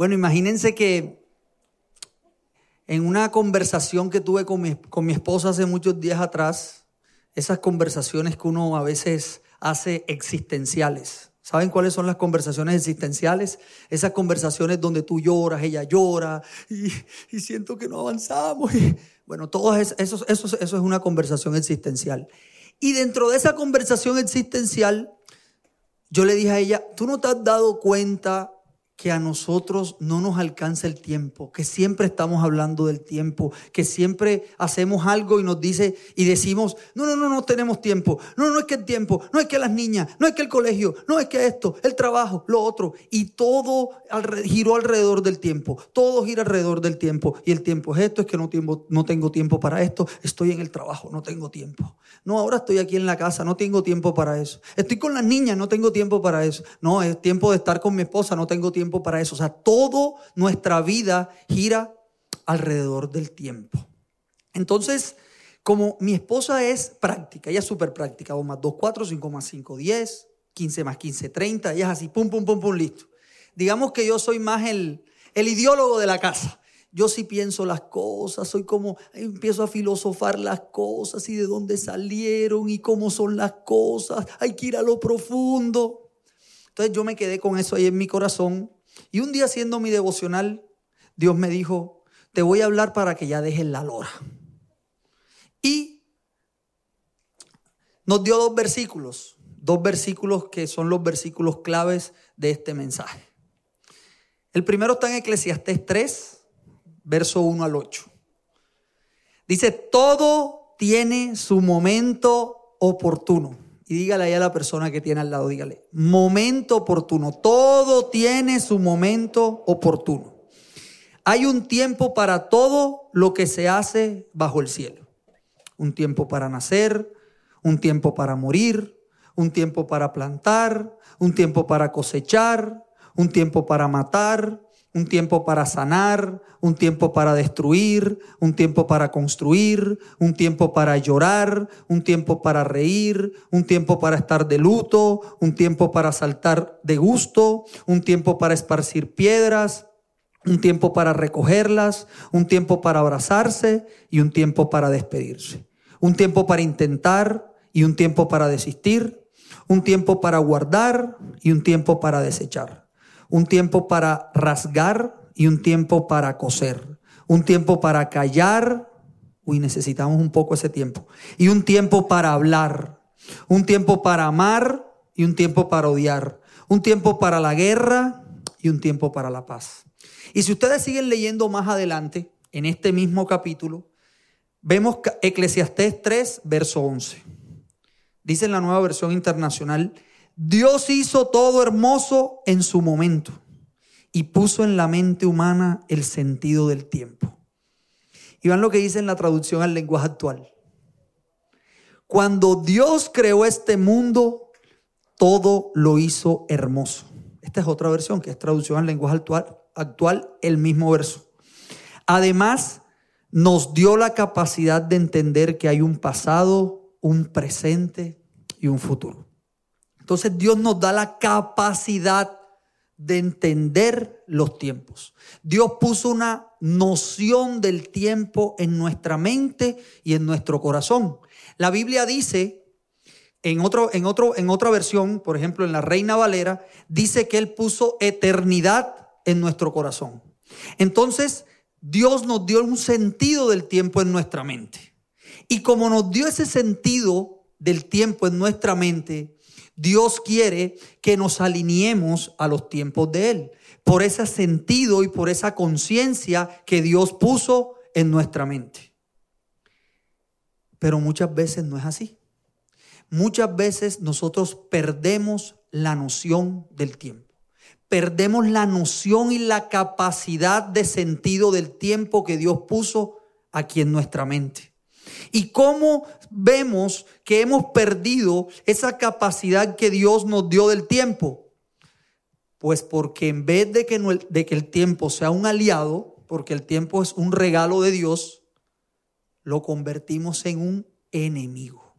Bueno, imagínense que en una conversación que tuve con mi, con mi esposa hace muchos días atrás, esas conversaciones que uno a veces hace existenciales. ¿Saben cuáles son las conversaciones existenciales? Esas conversaciones donde tú lloras, ella llora y, siento que no avanzamos. bueno, todo eso, eso, eso es una conversación existencial. Y dentro de esa conversación existencial, yo le dije a ella, ¿tú no te has dado cuenta que a nosotros no nos alcanza el tiempo, que siempre estamos hablando del tiempo, que siempre hacemos algo y nos dice y decimos, no, no, no, no tenemos tiempo, no, no es que el tiempo, no es que las niñas, no es que el colegio, no es que esto, el trabajo, lo otro, y todo giró alrededor del tiempo, todo gira alrededor del tiempo, y el tiempo es esto, es que no, tiempo, no tengo tiempo para esto, estoy en el trabajo, no tengo tiempo, no, ahora estoy aquí en la casa, no tengo tiempo para eso, estoy con las niñas, no tengo tiempo para eso, no, es tiempo de estar con mi esposa, no tengo tiempo para eso. O sea, todo nuestra vida gira alrededor del tiempo. Entonces, como mi esposa es práctica, ella es súper práctica, 2 más 2, 4, 5 más 5, 10, 15 más 15, 30, ella es así, pum, pum, pum, pum, listo. Digamos que yo soy más el, el ideólogo de la casa. Yo sí pienso las cosas, soy como, empiezo a filosofar las cosas y de dónde salieron y cómo son las cosas, hay que ir a lo profundo. Entonces yo me quedé con eso ahí en mi corazón y un día haciendo mi devocional, Dios me dijo, te voy a hablar para que ya dejes la lora. Y nos dio dos versículos, dos versículos que son los versículos claves de este mensaje. El primero está en Eclesiastés 3, verso 1 al 8. Dice, todo tiene su momento oportuno y dígale ahí a la persona que tiene al lado, dígale, momento oportuno. Todo tiene su momento oportuno. Hay un tiempo para todo lo que se hace bajo el cielo. Un tiempo para nacer, un tiempo para morir, un tiempo para plantar, un tiempo para cosechar, un tiempo para matar, un tiempo para sanar, un tiempo para destruir, un tiempo para construir, un tiempo para llorar, un tiempo para reír, un tiempo para estar de luto, un tiempo para saltar de gusto, un tiempo para esparcir piedras, un tiempo para recogerlas, un tiempo para abrazarse y un tiempo para despedirse. Un tiempo para intentar y un tiempo para desistir, un tiempo para guardar y un tiempo para desechar un tiempo para rasgar y un tiempo para coser, un tiempo para callar, uy, necesitamos un poco ese tiempo, y un tiempo para hablar, un tiempo para amar y un tiempo para odiar, un tiempo para la guerra y un tiempo para la paz. Y si ustedes siguen leyendo más adelante, en este mismo capítulo, vemos Eclesiastés 3, verso 11. Dice en la nueva versión internacional, Dios hizo todo hermoso en su momento y puso en la mente humana el sentido del tiempo. Y van lo que dice en la traducción al lenguaje actual. Cuando Dios creó este mundo, todo lo hizo hermoso. Esta es otra versión que es traducción al lenguaje actual, actual el mismo verso. Además, nos dio la capacidad de entender que hay un pasado, un presente y un futuro. Entonces Dios nos da la capacidad de entender los tiempos. Dios puso una noción del tiempo en nuestra mente y en nuestro corazón. La Biblia dice, en, otro, en, otro, en otra versión, por ejemplo en la Reina Valera, dice que Él puso eternidad en nuestro corazón. Entonces, Dios nos dio un sentido del tiempo en nuestra mente. Y como nos dio ese sentido del tiempo en nuestra mente, Dios quiere que nos alineemos a los tiempos de Él, por ese sentido y por esa conciencia que Dios puso en nuestra mente. Pero muchas veces no es así. Muchas veces nosotros perdemos la noción del tiempo. Perdemos la noción y la capacidad de sentido del tiempo que Dios puso aquí en nuestra mente. ¿Y cómo vemos que hemos perdido esa capacidad que Dios nos dio del tiempo? Pues porque en vez de que, de que el tiempo sea un aliado, porque el tiempo es un regalo de Dios, lo convertimos en un enemigo.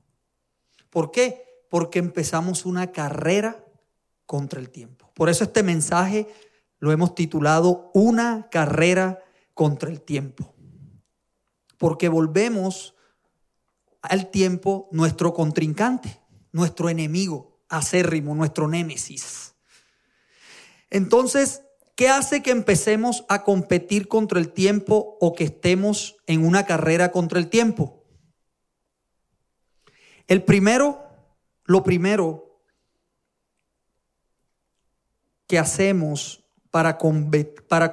¿Por qué? Porque empezamos una carrera contra el tiempo. Por eso este mensaje lo hemos titulado Una carrera contra el tiempo. Porque volvemos al tiempo nuestro contrincante, nuestro enemigo acérrimo, nuestro némesis. Entonces, ¿qué hace que empecemos a competir contra el tiempo o que estemos en una carrera contra el tiempo? El primero, lo primero que hacemos para, para,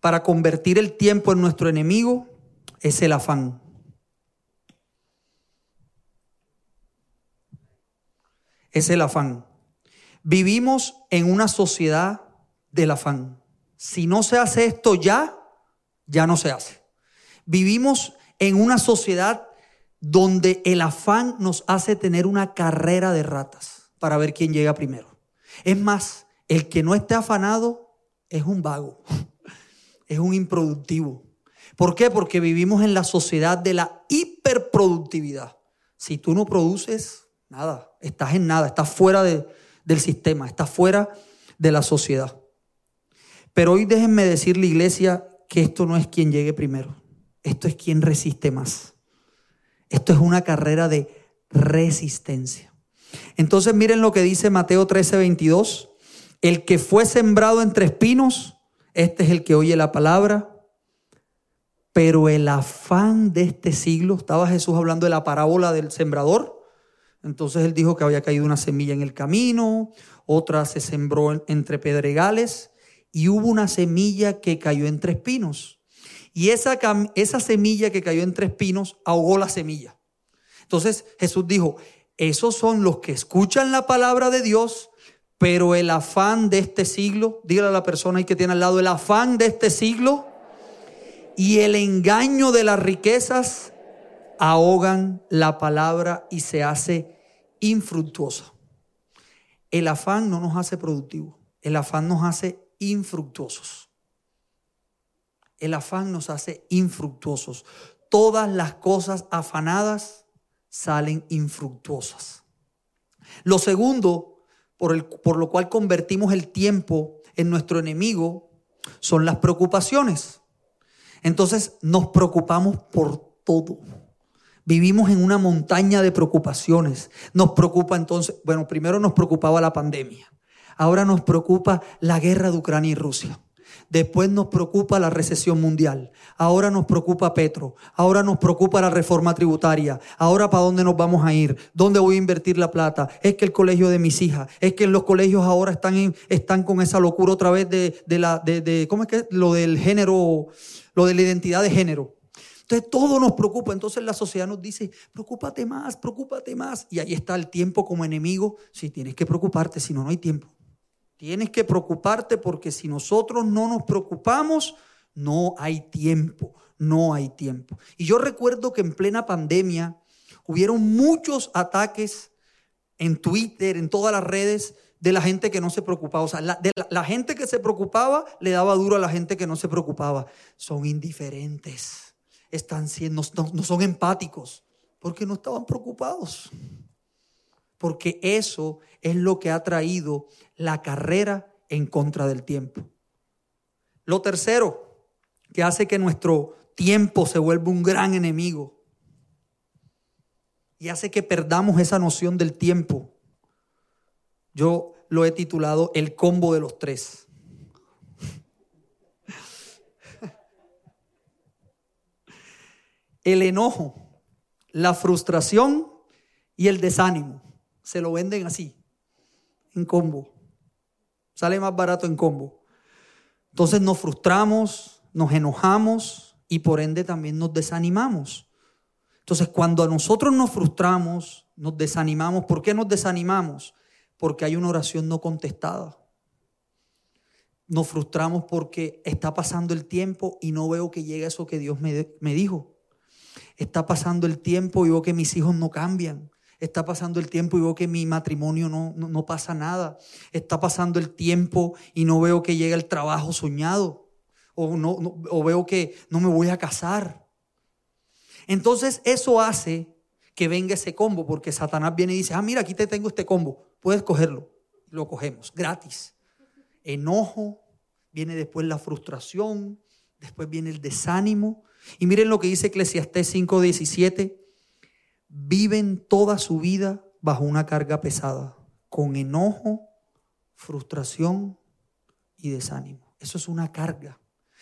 para convertir el tiempo en nuestro enemigo es el afán. Es el afán. Vivimos en una sociedad del afán. Si no se hace esto ya, ya no se hace. Vivimos en una sociedad donde el afán nos hace tener una carrera de ratas para ver quién llega primero. Es más, el que no esté afanado es un vago, es un improductivo. ¿Por qué? Porque vivimos en la sociedad de la hiperproductividad. Si tú no produces, nada, estás en nada, estás fuera del sistema, estás fuera de la sociedad. Pero hoy déjenme decirle, iglesia, que esto no es quien llegue primero, esto es quien resiste más. Esto es una carrera de resistencia. Entonces miren lo que dice Mateo 13, 22. El que fue sembrado entre espinos, este es el que oye la palabra, pero el afán de este siglo, estaba Jesús hablando de la parábola del sembrador, entonces él dijo que había caído una semilla en el camino, otra se sembró entre pedregales y hubo una semilla que cayó entre espinos. Y esa, esa semilla que cayó entre espinos ahogó la semilla. Entonces Jesús dijo, esos son los que escuchan la palabra de Dios, pero el afán de este siglo, dígale a la persona ahí que tiene al lado, el afán de este siglo y el engaño de las riquezas ahogan la palabra y se hace infructuosa. El afán no nos hace productivos, el afán nos hace infructuosos. El afán nos hace infructuosos. Todas las cosas afanadas salen infructuosas. Lo segundo, por, el, por lo cual convertimos el tiempo en nuestro enemigo, son las preocupaciones. Entonces nos preocupamos por todo. Vivimos en una montaña de preocupaciones. Nos preocupa entonces, bueno, primero nos preocupaba la pandemia. Ahora nos preocupa la guerra de Ucrania y Rusia. Después nos preocupa la recesión mundial. Ahora nos preocupa Petro. Ahora nos preocupa la reforma tributaria. Ahora para dónde nos vamos a ir. ¿Dónde voy a invertir la plata? Es que el colegio de mis hijas. Es que los colegios ahora están, están con esa locura otra vez de, la, de, ¿cómo es que? Lo del género, lo de la identidad de género. Entonces todo nos preocupa. Entonces la sociedad nos dice, preocúpate más, preocúpate más. Y ahí está el tiempo como enemigo. Si tienes que preocuparte, si no, no hay tiempo. Tienes que preocuparte porque si nosotros no nos preocupamos, no hay tiempo, no hay tiempo. Y yo recuerdo que en plena pandemia hubieron muchos ataques en Twitter, en todas las redes, de la gente que no se preocupaba. O sea, la, gente que se preocupaba le daba duro a la gente que no se preocupaba. Son indiferentes, están siendo, no son empáticos, porque no estaban preocupados porque eso es lo que ha traído la carrera en contra del tiempo. Lo tercero, que hace que nuestro tiempo se vuelva un gran enemigo y hace que perdamos esa noción del tiempo. Yo lo he titulado El combo de los tres. El enojo, la frustración y el desánimo se lo venden así, en combo. Sale más barato en combo. Entonces nos frustramos, nos enojamos y por ende también nos desanimamos. Entonces cuando a nosotros nos frustramos, nos desanimamos, ¿por qué nos desanimamos? Porque hay una oración no contestada. Nos frustramos porque está pasando el tiempo y no veo que llegue eso que Dios me, me dijo. Está pasando el tiempo y veo que mis hijos no cambian. Está pasando el tiempo y veo que mi matrimonio no, no, pasa nada. Está pasando el tiempo y no veo que llega el trabajo soñado. O, no, o veo que no me voy a casar. Entonces eso hace que venga ese combo, porque Satanás viene y dice, ah, mira, aquí te tengo este combo, puedes cogerlo. Lo cogemos, gratis. Enojo, viene después la frustración, después viene el desánimo. Y miren lo que dice Eclesiastés 5:17, viven toda su vida bajo una carga pesada, con enojo, frustración y desánimo. Eso es una carga.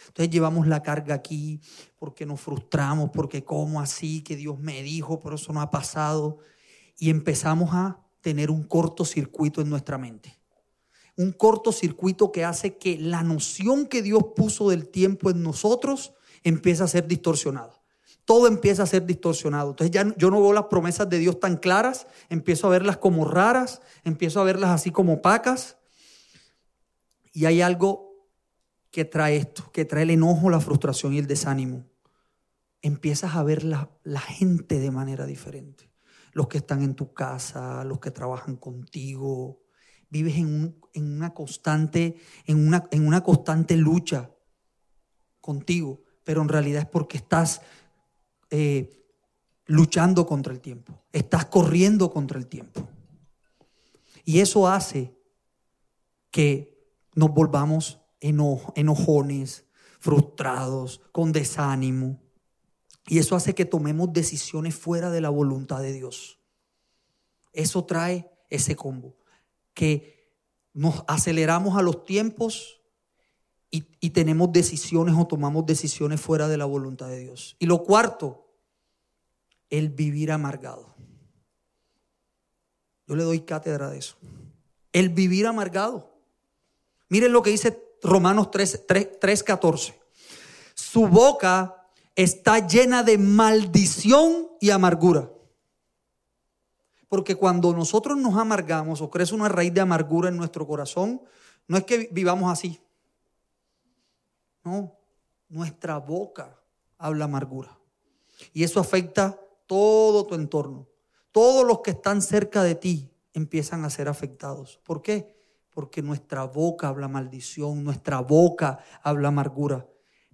Entonces llevamos la carga aquí porque nos frustramos, porque como así, que Dios me dijo, pero eso no ha pasado. Y empezamos a tener un cortocircuito en nuestra mente. Un cortocircuito que hace que la noción que Dios puso del tiempo en nosotros empiece a ser distorsionada. Todo empieza a ser distorsionado. Entonces ya yo no veo las promesas de Dios tan claras, empiezo a verlas como raras, empiezo a verlas así como opacas. Y hay algo que trae esto, que trae el enojo, la frustración y el desánimo. Empiezas a ver la, gente de manera diferente. Los que están en tu casa, los que trabajan contigo. Vives en, una, constante, en, una, en una constante lucha contigo, pero en realidad es porque estás eh, luchando contra el tiempo, estás corriendo contra el tiempo. Y eso hace que nos volvamos enojones, frustrados, con desánimo. Y eso hace que tomemos decisiones fuera de la voluntad de Dios. Eso trae ese combo, que nos aceleramos a los tiempos y, tenemos decisiones o tomamos decisiones fuera de la voluntad de Dios. Y lo cuarto, el vivir amargado. Yo le doy cátedra de eso. El vivir amargado. Miren lo que dice Romanos 3, 3, 14. Su boca está llena de maldición y amargura. Porque cuando nosotros nos amargamos o crece una raíz de amargura en nuestro corazón, no es que vivamos así. No, nuestra boca habla amargura. Y eso afecta todo tu entorno. Todos los que están cerca de ti empiezan a ser afectados. ¿Por qué? porque nuestra boca habla maldición, nuestra boca habla amargura.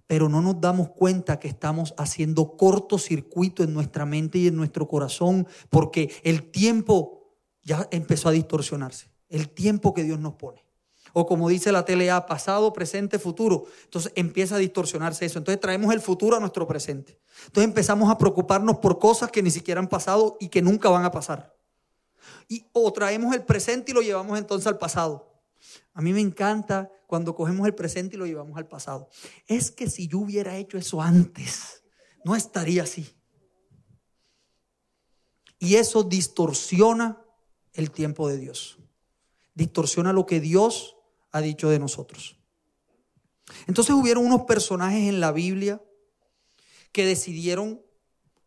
Pero no nos damos cuenta que estamos haciendo cortocircuito en nuestra mente y en nuestro corazón, porque el tiempo ya empezó a distorsionarse. El tiempo que Dios nos pone. O como dice la TLA, pasado, presente, futuro. Entonces empieza a distorsionarse eso. Entonces traemos el futuro a nuestro presente. Entonces empezamos a preocuparnos por cosas que ni siquiera han pasado y que nunca van a pasar. Y, o traemos el presente y lo llevamos entonces al pasado. A mí me encanta cuando cogemos el presente y lo llevamos al pasado. Es que si yo hubiera hecho eso antes, no estaría así. Y eso distorsiona el tiempo de Dios. Distorsiona lo que Dios ha dicho de nosotros. Entonces hubieron unos personajes en la Biblia que decidieron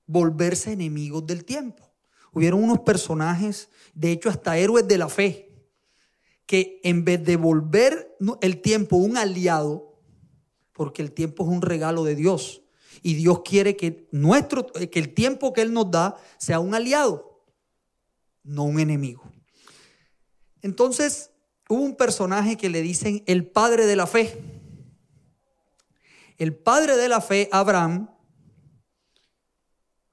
volverse enemigos del tiempo. Hubieron unos personajes, de hecho hasta héroes de la fe, que en vez de volver el tiempo un aliado, porque el tiempo es un regalo de Dios, y Dios quiere que, nuestro, que el tiempo que Él nos da sea un aliado, no un enemigo. Entonces, hubo un personaje que le dicen el padre de la fe. El padre de la fe, Abraham,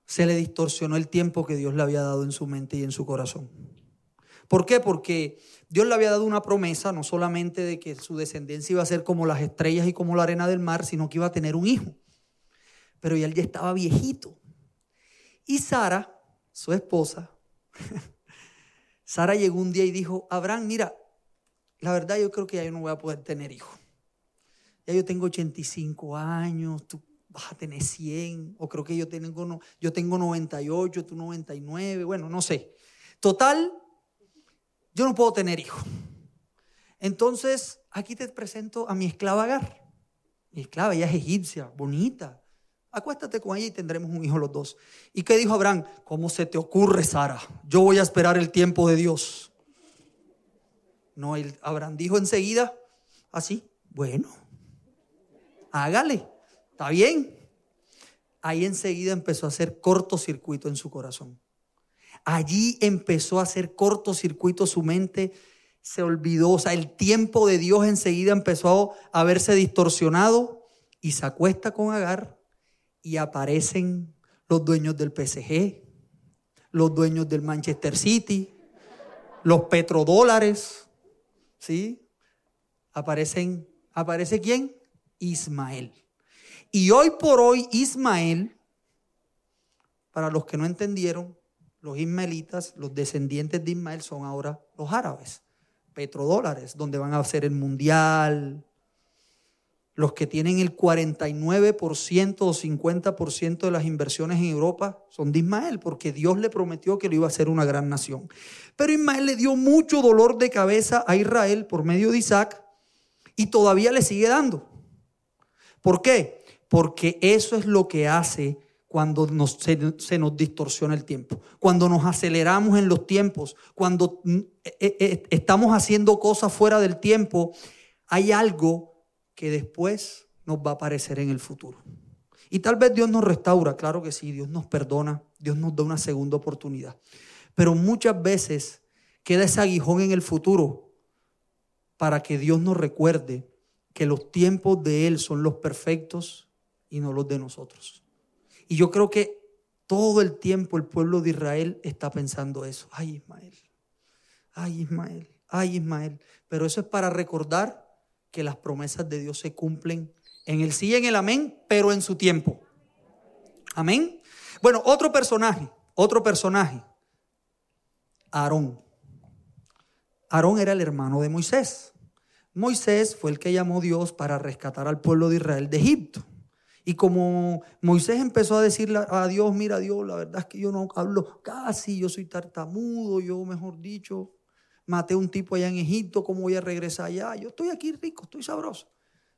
se le distorsionó el tiempo que Dios le había dado en su mente y en su corazón. ¿Por qué? Porque Dios le había dado una promesa, no solamente de que su descendencia iba a ser como las estrellas y como la arena del mar, sino que iba a tener un hijo. Pero él ya estaba viejito. Y Sara, su esposa, Sara llegó un día y dijo, Abraham, mira, la verdad yo creo que ya yo no voy a poder tener hijo. Ya yo tengo 85 años, tú vas a tener 100, o creo que yo tengo, yo tengo 98, tú 99, bueno, no sé. Total, yo no puedo tener hijo. Entonces, aquí te presento a mi esclava Agar. Mi esclava, ella es egipcia, bonita. Acuéstate con ella y tendremos un hijo los dos. ¿Y qué dijo Abraham? ¿Cómo se te ocurre, Sara? Yo voy a esperar el tiempo de Dios. No, Abraham dijo enseguida, así, bueno, hágale, está bien. Ahí enseguida empezó a hacer cortocircuito en su corazón. Allí empezó a hacer cortocircuito su mente, se olvidó, o sea, el tiempo de Dios enseguida empezó a verse distorsionado y se acuesta con Agar y aparecen los dueños del PSG, los dueños del Manchester City, los petrodólares, ¿sí? Aparecen Aparece quién? Ismael. Y hoy por hoy Ismael, para los que no entendieron, los ismaelitas, los descendientes de Ismael son ahora los árabes, petrodólares, donde van a hacer el mundial. Los que tienen el 49% o 50% de las inversiones en Europa son de Ismael, porque Dios le prometió que lo iba a hacer una gran nación. Pero Ismael le dio mucho dolor de cabeza a Israel por medio de Isaac y todavía le sigue dando. ¿Por qué? Porque eso es lo que hace cuando se, nos distorsiona el tiempo, cuando nos aceleramos en los tiempos, cuando mm, eh, eh, eh, estamos haciendo cosas fuera del tiempo, hay algo que después nos va a aparecer en el futuro. Y tal vez Dios nos restaura, claro que sí, Dios nos perdona, Dios nos da una segunda oportunidad. Pero muchas veces queda ese aguijón en el futuro para que Dios nos recuerde que los tiempos de Él son los perfectos y no los de nosotros. Y yo creo que todo el tiempo el pueblo de Israel está pensando eso. Ay, Ismael. Ay, Ismael. Ay, Ismael. Pero eso es para recordar que las promesas de Dios se cumplen en el sí y en el amén, pero en su tiempo. Amén. Bueno, otro personaje, otro personaje. Aarón. Aarón era el hermano de Moisés. Moisés fue el que llamó a Dios para rescatar al pueblo de Israel de Egipto. Y como Moisés empezó a decirle a Dios, mira Dios, la verdad es que yo no hablo casi, yo soy tartamudo, yo mejor dicho, maté a un tipo allá en Egipto, ¿cómo voy a regresar allá? Yo estoy aquí rico, estoy sabroso.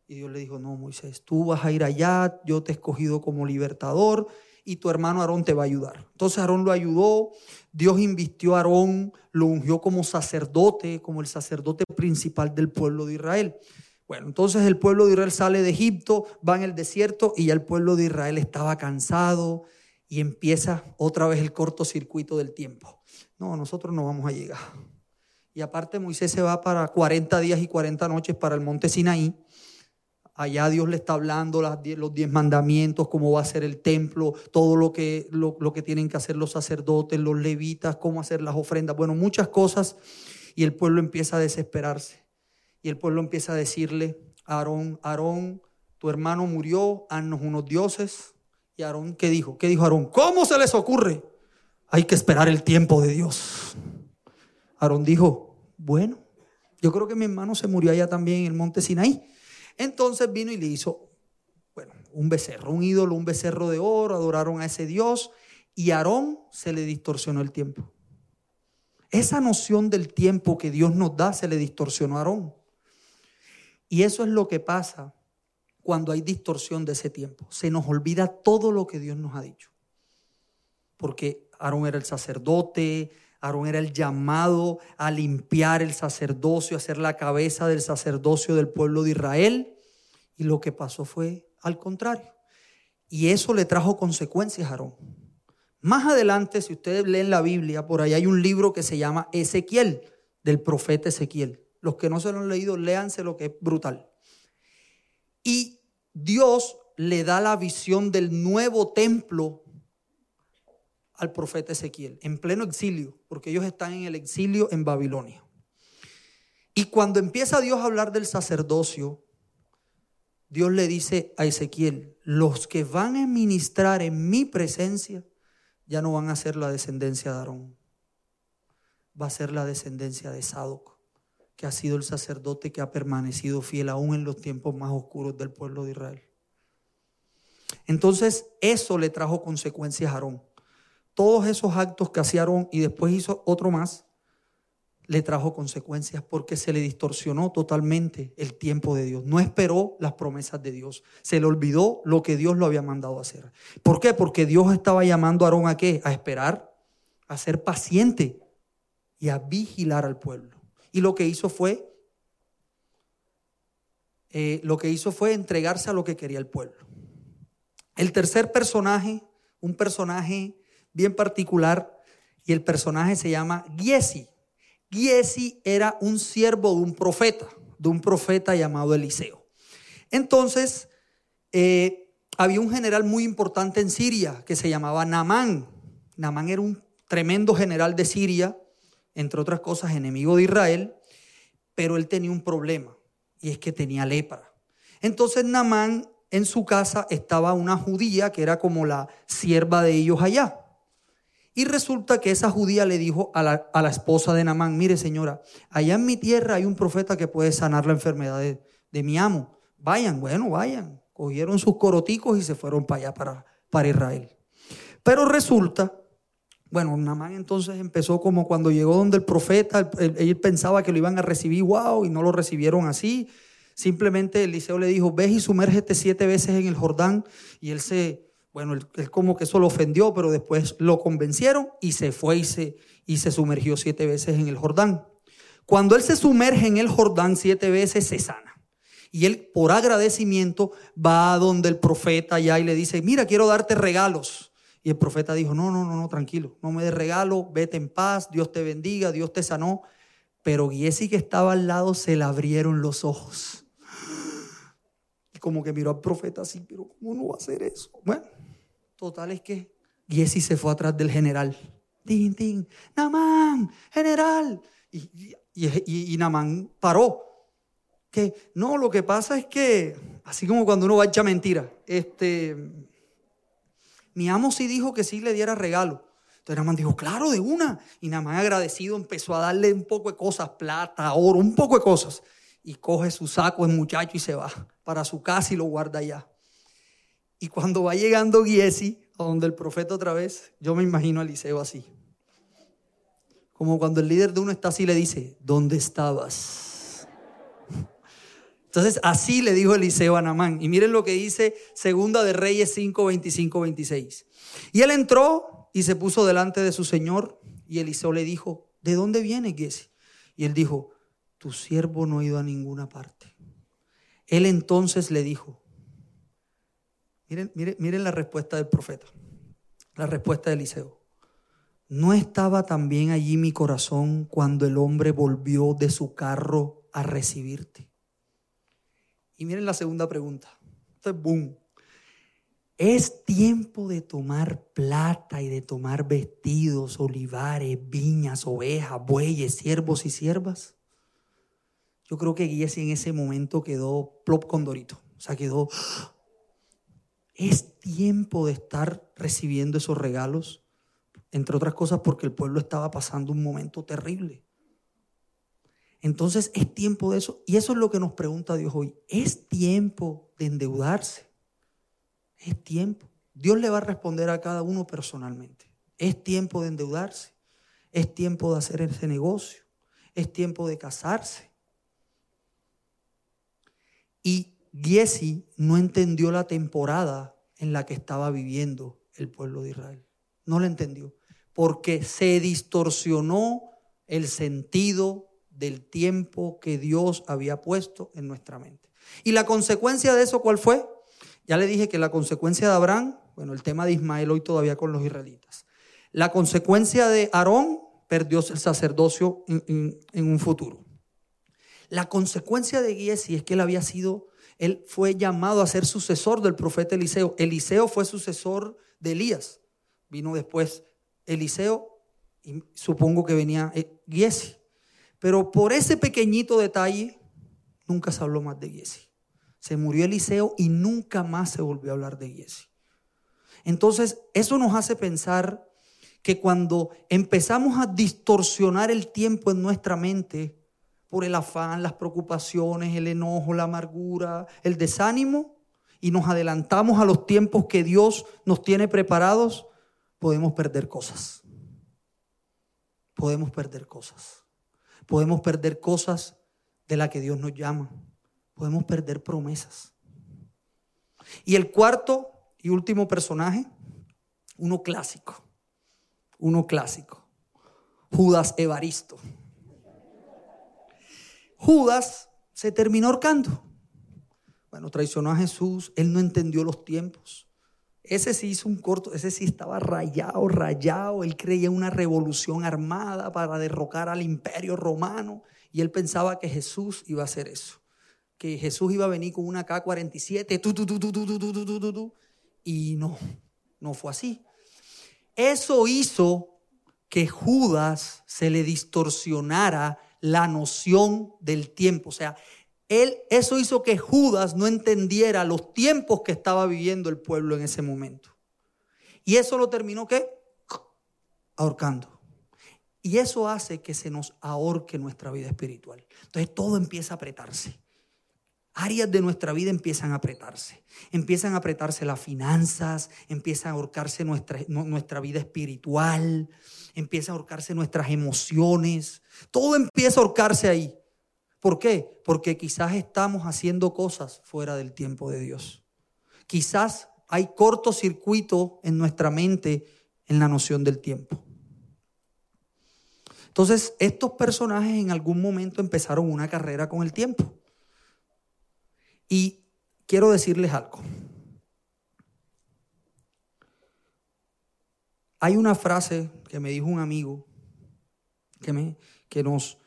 Y Dios le dijo, no, Moisés, tú vas a ir allá, yo te he escogido como libertador y tu hermano Aarón te va a ayudar. Entonces Aarón lo ayudó, Dios invistió a Aarón, lo ungió como sacerdote, como el sacerdote principal del pueblo de Israel. Bueno, entonces el pueblo de Israel sale de Egipto, va en el desierto y ya el pueblo de Israel estaba cansado y empieza otra vez el cortocircuito del tiempo. No, nosotros no vamos a llegar. Y aparte Moisés se va para 40 días y 40 noches para el monte Sinaí. Allá Dios le está hablando los diez mandamientos, cómo va a ser el templo, todo lo que, lo que tienen que hacer los sacerdotes, los levitas, cómo hacer las ofrendas. Bueno, muchas cosas. Y el pueblo empieza a desesperarse. Y el pueblo empieza a decirle, Aarón, Aarón, tu hermano murió, haznos unos dioses. Y Aarón, ¿qué dijo? ¿Qué dijo Aarón? ¿Cómo se les ocurre? Hay que esperar el tiempo de Dios. Aarón dijo, bueno, yo creo que mi hermano se murió allá también en el monte Sinaí. Entonces vino y le hizo, bueno, un becerro, un ídolo, un becerro de oro, adoraron a ese Dios y Aarón se le distorsionó el tiempo. Esa noción del tiempo que Dios nos da se le distorsionó a Aarón. Y eso es lo que pasa cuando hay distorsión de ese tiempo. Se nos olvida todo lo que Dios nos ha dicho. Porque Aarón era el sacerdote, Aarón era el llamado a limpiar el sacerdocio, a ser la cabeza del sacerdocio del pueblo de Israel. Y lo que pasó fue al contrario. Y eso le trajo consecuencias a Aarón. Más adelante, si ustedes leen la Biblia, por ahí hay un libro que se llama Ezequiel, del profeta Ezequiel. Los que no se lo han leído, léanse lo que es brutal. Y Dios le da la visión del nuevo templo al profeta Ezequiel, en pleno exilio, porque ellos están en el exilio en Babilonia. Y cuando empieza Dios a hablar del sacerdocio, Dios le dice a Ezequiel, los que van a ministrar en mi presencia ya no van a ser la descendencia de Aarón, va a ser la descendencia de Sadoc que ha sido el sacerdote que ha permanecido fiel aún en los tiempos más oscuros del pueblo de Israel. Entonces, eso le trajo consecuencias a Aarón. Todos esos actos que hacía Aarón y después hizo otro más, le trajo consecuencias porque se le distorsionó totalmente el tiempo de Dios. No esperó las promesas de Dios. Se le olvidó lo que Dios lo había mandado a hacer. ¿Por qué? Porque Dios estaba llamando a Aarón a qué? A esperar, a ser paciente y a vigilar al pueblo. Y lo que hizo fue, eh, lo que hizo fue entregarse a lo que quería el pueblo. El tercer personaje, un personaje bien particular, y el personaje se llama Giesi. Giesi era un siervo de un profeta, de un profeta llamado Eliseo. Entonces, eh, había un general muy importante en Siria que se llamaba Namán. Namán era un tremendo general de Siria entre otras cosas, enemigo de Israel, pero él tenía un problema. y es que tenía lepra. Entonces Namán en su casa estaba una judía que era como la sierva de ellos allá. Y resulta que esa judía le dijo a la, esposa de Namán, mire señora, allá en mi tierra hay un profeta que puede sanar la enfermedad de, de mi amo. Vayan, bueno, vayan. Cogieron sus coroticos y se fueron para allá, para, para Israel. Pero resulta, bueno, Namán entonces empezó como cuando llegó donde el profeta, él, pensaba que lo iban a recibir, wow, y no lo recibieron así. Simplemente Eliseo le dijo, ves y sumérgete siete veces en el Jordán. Y él se, bueno, él, como que eso lo ofendió, pero después lo convencieron y se fue y se, y se sumergió siete veces en el Jordán. Cuando él se sumerge en el Jordán siete veces, se sana. Y él, por agradecimiento, va a donde el profeta allá y le dice, mira, quiero darte regalos. Y el profeta dijo, no, no, no, no, tranquilo, no me des regalo, vete en paz, Dios te bendiga, Dios te sanó. Pero Giesi que estaba al lado se le abrieron los ojos. Y como que miró al profeta así, pero ¿cómo no va a hacer eso? Bueno, total es que Giesi se fue atrás del general. Tin, tin, Namán, general. Y, y, Namán paró que no, lo que pasa es que, así como cuando uno va a echar mentira, este, mi amo sí dijo que sí le diera regalo. Entonces Namán dijo, claro, de una. Y Namán agradecido empezó a darle un poco de cosas, plata, oro, un poco de cosas. Y coge su saco el muchacho y se va para su casa y lo guarda allá. Y cuando va llegando Giesi, a donde el profeta otra vez, yo me imagino a Eliseo así. Como cuando el líder de uno está así le dice, ¿dónde estabas? Entonces así le dijo Eliseo a Namán. Y miren lo que dice Segunda de Reyes 5, 25, 26. Y él entró y se puso delante de su señor. Y Eliseo le dijo, ¿de dónde viene Giesi? Y él dijo, tu siervo no ha ido a ninguna parte. Él entonces le dijo, miren, miren, miren la respuesta del profeta, la respuesta de Eliseo. ¿No estaba también allí mi corazón cuando el hombre volvió de su carro a recibirte? Y miren la segunda pregunta. Entonces, boom. Es tiempo de tomar plata y de tomar vestidos, olivares, viñas, ovejas, bueyes, siervos y siervas. Yo creo que Giesi en ese momento quedó plop con Dorito. O sea, quedó. Es tiempo de estar recibiendo esos regalos, entre otras cosas porque el pueblo estaba pasando un momento terrible. Entonces es tiempo de eso. Y eso es lo que nos pregunta Dios hoy. ¿Es tiempo de endeudarse? Es tiempo. Dios le va a responder a cada uno personalmente. Es tiempo de endeudarse. Es tiempo de hacer ese negocio. Es tiempo de casarse. Y Giesi no entendió la temporada en la que estaba viviendo el pueblo de Israel. No la entendió. Porque se distorsionó el sentido del tiempo que Dios había puesto en nuestra mente. ¿Y la consecuencia de eso cuál fue? Ya le dije que la consecuencia de Abraham, bueno, el tema de Ismael hoy todavía con los israelitas. La consecuencia de Aarón perdió el sacerdocio en, un futuro. La consecuencia de Giesi es que él había sido, él fue llamado a ser sucesor del profeta Eliseo. Eliseo fue sucesor de Elías. Vino después Eliseo y supongo que venía eh, Giesi. Pero por ese pequeñito detalle, nunca se habló más de Giesi. Se murió Eliseo y nunca más se volvió a hablar de Giesi. Entonces, eso nos hace pensar que cuando empezamos a distorsionar el tiempo en nuestra mente por el afán, las preocupaciones, el enojo, la amargura, el desánimo, y nos adelantamos a los tiempos que Dios nos tiene preparados, podemos perder cosas. Podemos perder cosas. Podemos perder cosas de las que Dios nos llama. Podemos perder promesas. Y el cuarto y último personaje, uno clásico. Uno clásico. Judas Evaristo. Judas se terminó ahorcando. Bueno, traicionó a Jesús, él no entendió los tiempos. Ese sí hizo un corto, ese sí estaba rayado, rayado. Él creía en una revolución armada para derrocar al imperio romano y él pensaba que Jesús iba a hacer eso. Que Jesús iba a venir con una K-47 y no, no fue así. Eso hizo que Judas se le distorsionara la noción del tiempo. O sea, él, eso hizo que Judas no entendiera los tiempos que estaba viviendo el pueblo en ese momento. Y eso lo terminó ¿qué? Ahorcando. Y eso hace que se nos ahorque nuestra vida espiritual. Entonces todo empieza a apretarse. Áreas de nuestra vida empiezan a apretarse. Empiezan a apretarse las finanzas, empieza a ahorcarse nuestra, nuestra vida espiritual, empieza a ahorcarse nuestras emociones. Todo empieza a ahorcarse ahí. ¿Por qué? Porque quizás estamos haciendo cosas fuera del tiempo de Dios. Quizás hay cortocircuito en nuestra mente en la noción del tiempo. Entonces, estos personajes en algún momento empezaron una carrera con el tiempo. Y quiero decirles algo. Hay una frase que me dijo un amigo que, me, que nos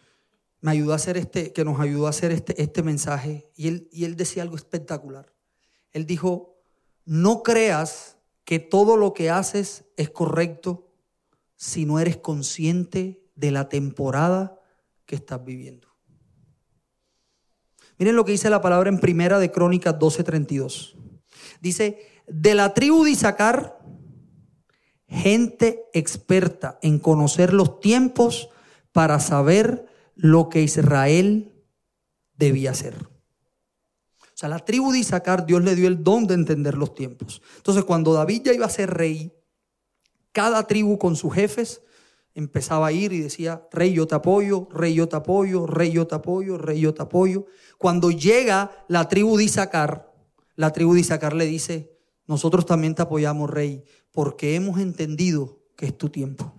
me ayudó a hacer este, que nos ayudó a hacer este, este mensaje, y él, y él decía algo espectacular. Él dijo, no creas que todo lo que haces es correcto si no eres consciente de la temporada que estás viviendo. Miren lo que dice la palabra en Primera de Crónicas 12:32. Dice, de la tribu de Isaacar, gente experta en conocer los tiempos para saber lo que Israel debía hacer. O sea, la tribu de Isaacar, Dios le dio el don de entender los tiempos. Entonces, cuando David ya iba a ser rey, cada tribu con sus jefes empezaba a ir y decía, rey yo te apoyo, rey yo te apoyo, rey yo te apoyo, rey yo te apoyo. Cuando llega la tribu de Isaacar, la tribu de Isaacar le dice, nosotros también te apoyamos, rey, porque hemos entendido que es tu tiempo.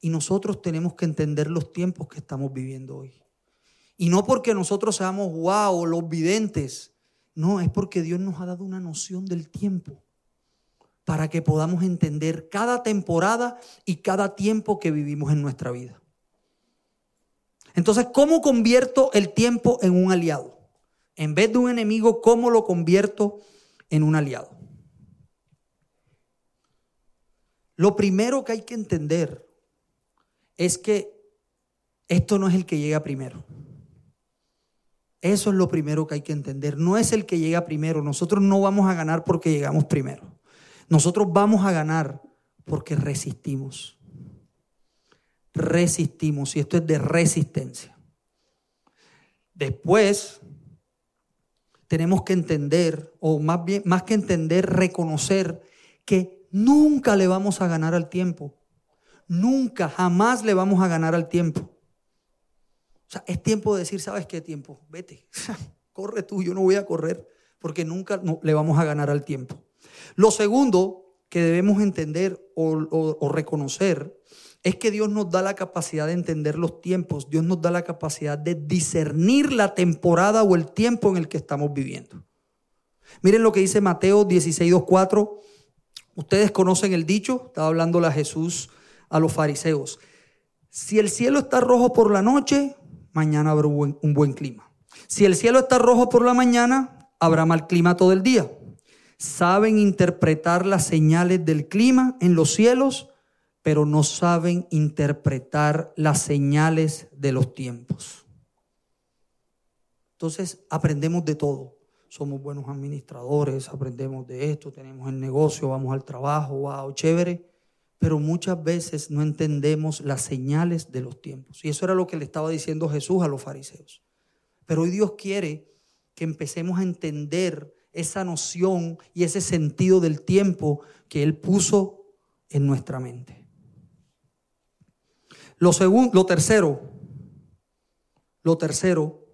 Y nosotros tenemos que entender los tiempos que estamos viviendo hoy. Y no porque nosotros seamos wow, los videntes. No, es porque Dios nos ha dado una noción del tiempo para que podamos entender cada temporada y cada tiempo que vivimos en nuestra vida. Entonces, ¿cómo convierto el tiempo en un aliado? En vez de un enemigo, ¿cómo lo convierto en un aliado? Lo primero que hay que entender es que esto no es el que llega primero. Eso es lo primero que hay que entender. No es el que llega primero. Nosotros no vamos a ganar porque llegamos primero. Nosotros vamos a ganar porque resistimos. Resistimos. Y esto es de resistencia. Después tenemos que entender, o más bien, más que entender, reconocer que nunca le vamos a ganar al tiempo. Nunca, jamás le vamos a ganar al tiempo. O sea, es tiempo de decir, ¿sabes qué tiempo? Vete, corre tú, yo no voy a correr, porque nunca le vamos a ganar al tiempo. Lo segundo que debemos entender o, reconocer es que Dios nos da la capacidad de entender los tiempos, Dios nos da la capacidad de discernir la temporada o el tiempo en el que estamos viviendo. Miren lo que dice Mateo 16, 4. Ustedes conocen el dicho, estaba hablando a Jesús a los fariseos. Si el cielo está rojo por la noche, mañana habrá un buen, clima. Si el cielo está rojo por la mañana, habrá mal clima todo el día. Saben interpretar las señales del clima en los cielos, pero no saben interpretar las señales de los tiempos. Entonces aprendemos de todo. Somos buenos administradores, aprendemos de esto, tenemos el negocio, vamos al trabajo, wow, chévere pero muchas veces no entendemos las señales de los tiempos. Y eso era lo que le estaba diciendo Jesús a los fariseos. Pero hoy Dios quiere que empecemos a entender esa noción y ese sentido del tiempo que Él puso en nuestra mente. Lo, segundo, lo tercero, lo tercero,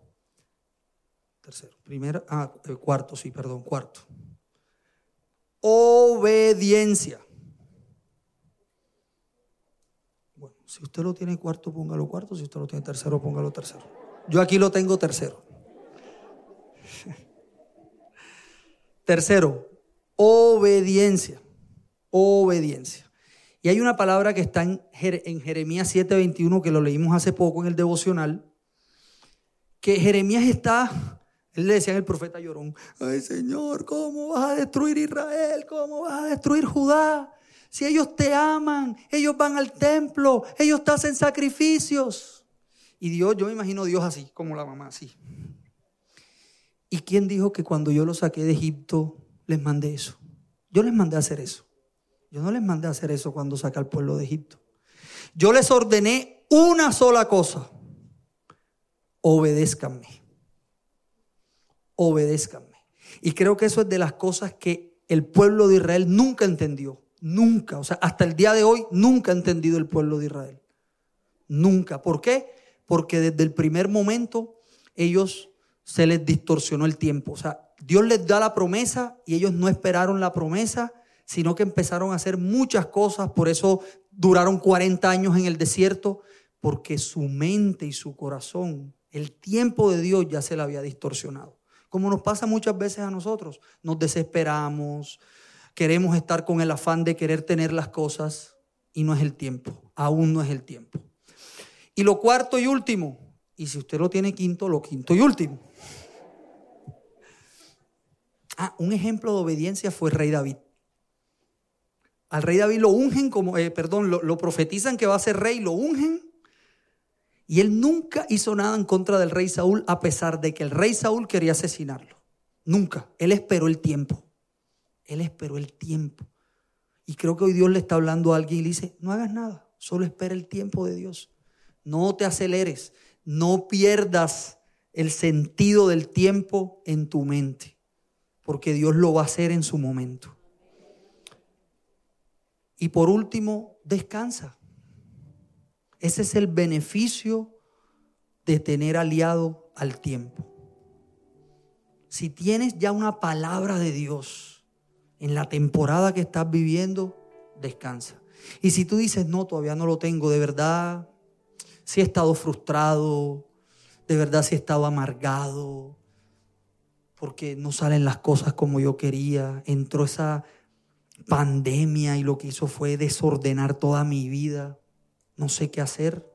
tercero, primero, ah, eh, cuarto, sí, perdón, cuarto. Obediencia. Si usted lo tiene cuarto, póngalo cuarto. Si usted lo tiene tercero, póngalo tercero. Yo aquí lo tengo tercero. Tercero, obediencia. Obediencia. Y hay una palabra que está en, Jeremías 7:21 que lo leímos hace poco en el devocional, que Jeremías está, él le decía al profeta llorón, ay Señor, ¿cómo vas a destruir Israel? ¿Cómo vas a destruir Judá? Si ellos te aman, ellos van al templo, ellos te hacen sacrificios. Y Dios, yo me imagino Dios así, como la mamá, así. ¿Y quién dijo que cuando yo los saqué de Egipto les mandé eso? Yo les mandé a hacer eso. Yo no les mandé a hacer eso cuando saqué al pueblo de Egipto. Yo les ordené una sola cosa. Obedézcanme. Obedézcanme. Y creo que eso es de las cosas que el pueblo de Israel nunca entendió. Nunca. O sea, hasta el día de hoy nunca ha entendido el pueblo de Israel. Nunca. ¿Por qué? Porque desde el primer momento ellos se les distorsionó el tiempo. O sea, Dios les da la promesa y ellos no esperaron la promesa, sino que empezaron a hacer muchas cosas. Por eso duraron 40 años en el desierto, porque su mente y su corazón, el tiempo de Dios ya se le había distorsionado. Como nos pasa muchas veces a nosotros, nos desesperamos, queremos estar con el afán de querer tener las cosas y no es el tiempo, aún no es el tiempo. Y lo cuarto y último, y si usted lo tiene quinto, lo quinto y último. Ah, un ejemplo de obediencia fue el rey David. Al rey David lo ungen como, eh, perdón, lo, lo profetizan que va a ser rey, lo ungen. Y él nunca hizo nada en contra del rey Saúl, a pesar de que el rey Saúl quería asesinarlo. Nunca. Él esperó el tiempo. Él esperó el tiempo. Y creo que hoy Dios le está hablando a alguien y le dice, no hagas nada, solo espera el tiempo de Dios. No te aceleres, no pierdas el sentido del tiempo en tu mente, porque Dios lo va a hacer en su momento. Y por último, descansa. Ese es el beneficio de tener aliado al tiempo. Si tienes ya una palabra de Dios en la temporada que estás viviendo, descansa. Y si tú dices, no, todavía no lo tengo, de verdad, si he estado frustrado, de verdad si he estado amargado, porque no salen las cosas como yo quería, entró esa pandemia y lo que hizo fue desordenar toda mi vida. No sé qué hacer.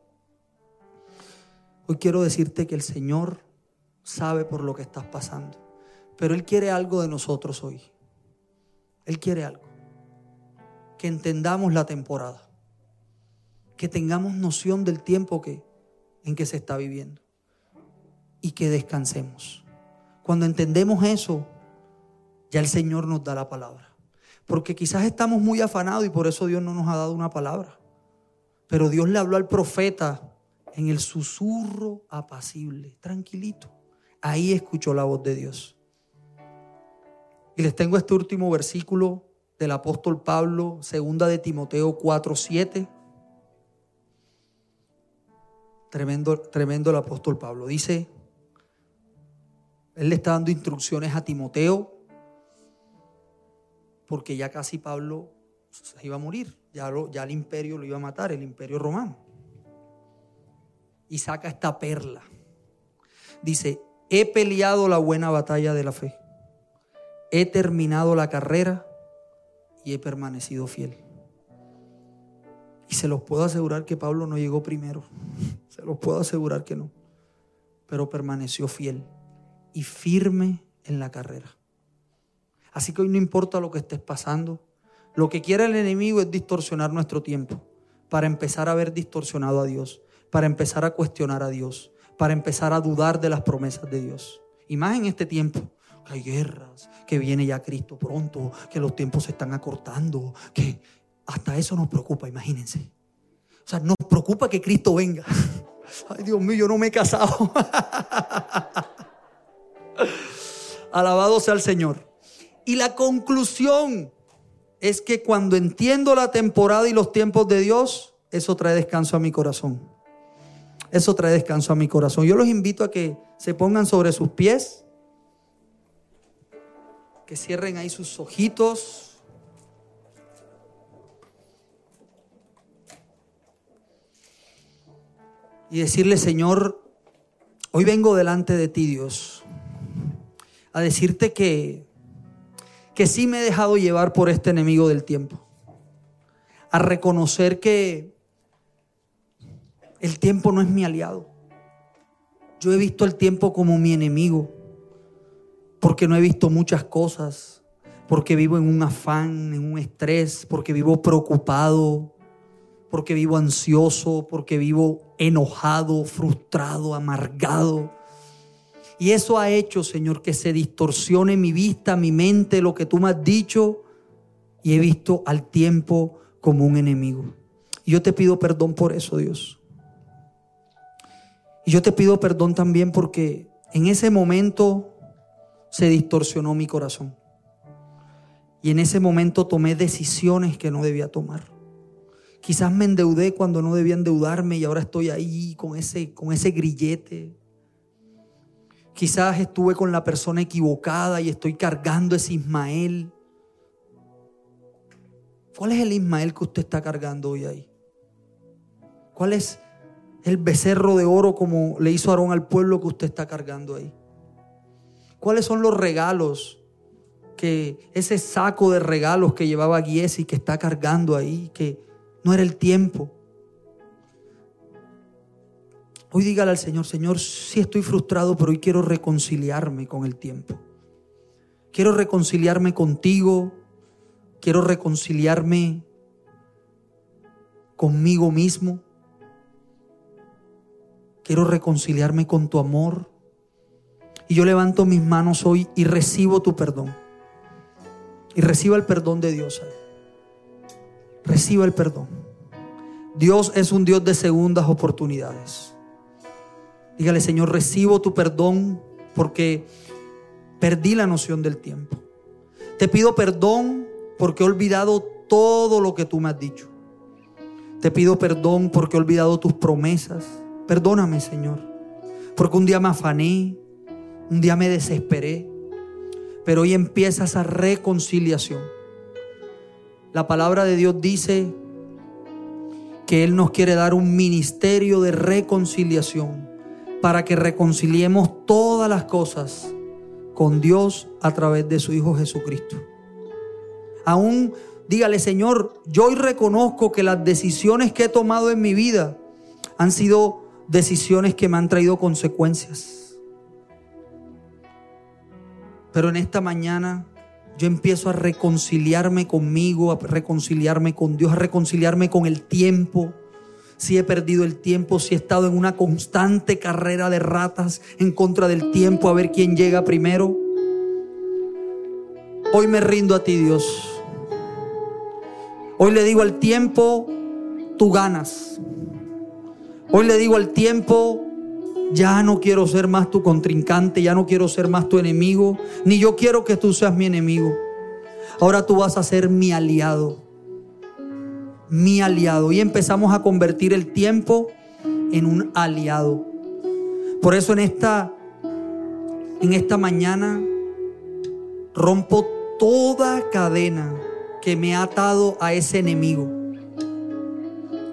Hoy quiero decirte que el Señor sabe por lo que estás pasando, pero Él quiere algo de nosotros hoy. Él quiere algo. Que entendamos la temporada. Que tengamos noción del tiempo que, en que se está viviendo. Y que descansemos. Cuando entendemos eso, ya el Señor nos da la palabra. Porque quizás estamos muy afanados y por eso Dios no nos ha dado una palabra. Pero Dios le habló al profeta en el susurro apacible, tranquilito. Ahí escuchó la voz de Dios. Y les tengo este último versículo del apóstol Pablo, segunda de Timoteo 4, 7. Tremendo, tremendo el apóstol Pablo. Dice, él le está dando instrucciones a Timoteo porque ya casi Pablo se iba a morir, ya, ya el imperio lo iba a matar, el imperio romano. Y saca esta perla. Dice, he peleado la buena batalla de la fe, he terminado la carrera y he permanecido fiel. Y se los puedo asegurar que Pablo no llegó primero, se los puedo asegurar que no, pero permaneció fiel y firme en la carrera. Así que hoy no importa lo que estés pasando. Lo que quiere el enemigo es distorsionar nuestro tiempo para empezar a ver distorsionado a Dios, para empezar a cuestionar a Dios, para empezar a dudar de las promesas de Dios. Y más en este tiempo, que hay guerras, que viene ya Cristo pronto, que los tiempos se están acortando, que hasta eso nos preocupa, imagínense. O sea, nos preocupa que Cristo venga. Ay, Dios mío, yo no me he casado. Alabado sea el Señor. Y la conclusión es que cuando entiendo la temporada y los tiempos de Dios, eso trae descanso a mi corazón. Eso trae descanso a mi corazón. Yo los invito a que se pongan sobre sus pies, que cierren ahí sus ojitos. Y decirle, Señor, hoy vengo delante de ti, Dios, a decirte que que sí me he dejado llevar por este enemigo del tiempo. A reconocer que el tiempo no es mi aliado. Yo he visto el tiempo como mi enemigo, porque no he visto muchas cosas, porque vivo en un afán, en un estrés, porque vivo preocupado, porque vivo ansioso, porque vivo enojado, frustrado, amargado. Y eso ha hecho, Señor, que se distorsione mi vista, mi mente, lo que tú me has dicho. Y he visto al tiempo como un enemigo. Y yo te pido perdón por eso, Dios. Y yo te pido perdón también porque en ese momento se distorsionó mi corazón. Y en ese momento tomé decisiones que no debía tomar. Quizás me endeudé cuando no debía endeudarme y ahora estoy ahí con ese, con ese grillete. Quizás estuve con la persona equivocada y estoy cargando ese Ismael. ¿Cuál es el Ismael que usted está cargando hoy ahí? ¿Cuál es el becerro de oro como le hizo Aarón al pueblo que usted está cargando ahí? ¿Cuáles son los regalos que ese saco de regalos que llevaba Giesi que está cargando ahí, que no era el tiempo? Hoy dígale al Señor, Señor, sí estoy frustrado, pero hoy quiero reconciliarme con el tiempo. Quiero reconciliarme contigo, quiero reconciliarme conmigo mismo. Quiero reconciliarme con tu amor. Y yo levanto mis manos hoy y recibo tu perdón. Y reciba el perdón de Dios. Reciba el perdón. Dios es un Dios de segundas oportunidades. Dígale, Señor, recibo tu perdón porque perdí la noción del tiempo. Te pido perdón porque he olvidado todo lo que tú me has dicho. Te pido perdón porque he olvidado tus promesas. Perdóname, Señor, porque un día me afané, un día me desesperé, pero hoy empieza esa reconciliación. La palabra de Dios dice que Él nos quiere dar un ministerio de reconciliación para que reconciliemos todas las cosas con Dios a través de su Hijo Jesucristo. Aún dígale, Señor, yo hoy reconozco que las decisiones que he tomado en mi vida han sido decisiones que me han traído consecuencias. Pero en esta mañana yo empiezo a reconciliarme conmigo, a reconciliarme con Dios, a reconciliarme con el tiempo. Si he perdido el tiempo, si he estado en una constante carrera de ratas en contra del tiempo, a ver quién llega primero. Hoy me rindo a ti, Dios. Hoy le digo al tiempo, tú ganas. Hoy le digo al tiempo, ya no quiero ser más tu contrincante, ya no quiero ser más tu enemigo, ni yo quiero que tú seas mi enemigo. Ahora tú vas a ser mi aliado, mi aliado. Y empezamos a convertir el tiempo en un aliado. Por eso en esta, en esta mañana rompo toda cadena que me ha atado a ese enemigo.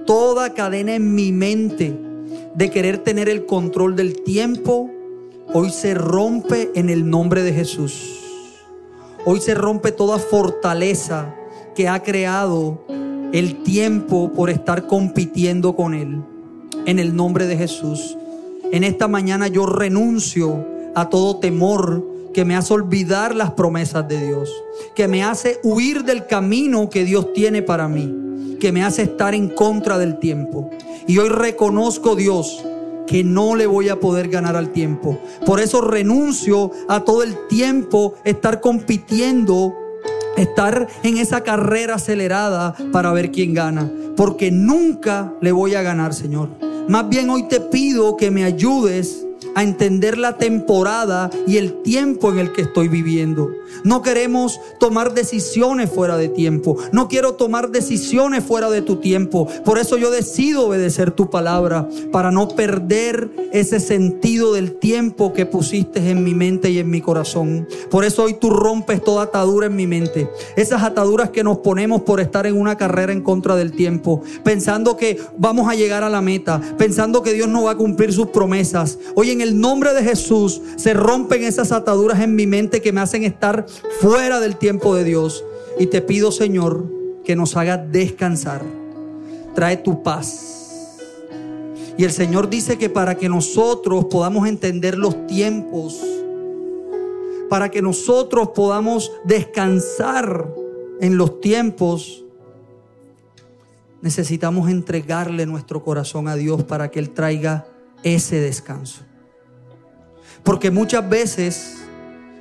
Toda cadena en mi mente de querer tener el control del tiempo, hoy se rompe en el nombre de Jesús. Hoy se rompe toda fortaleza que ha creado el tiempo por estar compitiendo con Él. En el nombre de Jesús. En esta mañana yo renuncio a todo temor que me hace olvidar las promesas de Dios, que me hace huir del camino que Dios tiene para mí que me hace estar en contra del tiempo. Y hoy reconozco, Dios, que no le voy a poder ganar al tiempo. Por eso renuncio a todo el tiempo estar compitiendo, estar en esa carrera acelerada para ver quién gana. Porque nunca le voy a ganar, Señor. Más bien hoy te pido que me ayudes a entender la temporada y el tiempo en el que estoy viviendo. No queremos tomar decisiones fuera de tiempo. No quiero tomar decisiones fuera de tu tiempo. Por eso yo decido obedecer tu palabra para no perder ese sentido del tiempo que pusiste en mi mente y en mi corazón. Por eso hoy tú rompes toda atadura en mi mente. Esas ataduras que nos ponemos por estar en una carrera en contra del tiempo, pensando que vamos a llegar a la meta, pensando que Dios no va a cumplir sus promesas. Hoy en el nombre de Jesús se rompen esas ataduras en mi mente que me hacen estar fuera del tiempo de Dios. Y te pido, Señor, que nos haga descansar. Trae tu paz. Y el Señor dice que para que nosotros podamos entender los tiempos, para que nosotros podamos descansar en los tiempos, necesitamos entregarle nuestro corazón a Dios para que Él traiga ese descanso. Porque muchas veces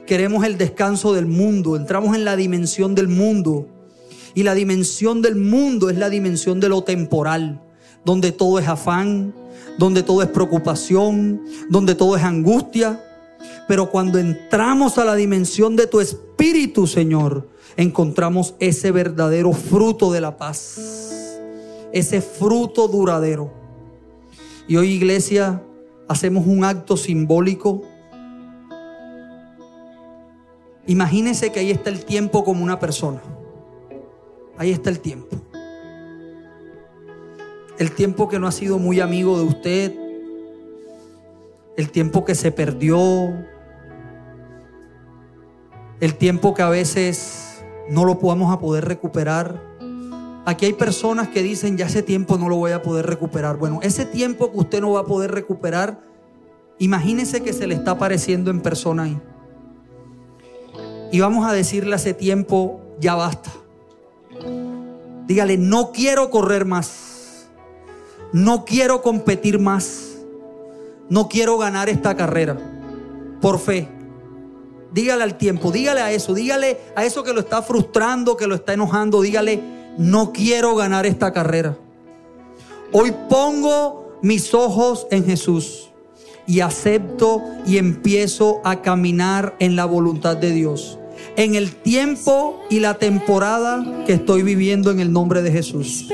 queremos el descanso del mundo, entramos en la dimensión del mundo. Y la dimensión del mundo es la dimensión de lo temporal, donde todo es afán, donde todo es preocupación, donde todo es angustia. Pero cuando entramos a la dimensión de tu espíritu, Señor, encontramos ese verdadero fruto de la paz, ese fruto duradero. Y hoy, iglesia, hacemos un acto simbólico Imagínese que ahí está el tiempo como una persona. Ahí está el tiempo. El tiempo que no ha sido muy amigo de usted. El tiempo que se perdió. El tiempo que a veces no lo podamos a poder recuperar. Aquí hay personas que dicen, ya ese tiempo no lo voy a poder recuperar. Bueno, ese tiempo que usted no va a poder recuperar, imagínese que se le está apareciendo en persona ahí. Y vamos a decirle hace tiempo, ya basta. Dígale, no quiero correr más. No quiero competir más. No quiero ganar esta carrera. Por fe. Dígale al tiempo, dígale a eso, dígale a eso que lo está frustrando, que lo está enojando, dígale, no quiero ganar esta carrera. Hoy pongo mis ojos en Jesús y acepto y empiezo a caminar en la voluntad de Dios. En el tiempo y la temporada que estoy viviendo en el nombre de Jesús.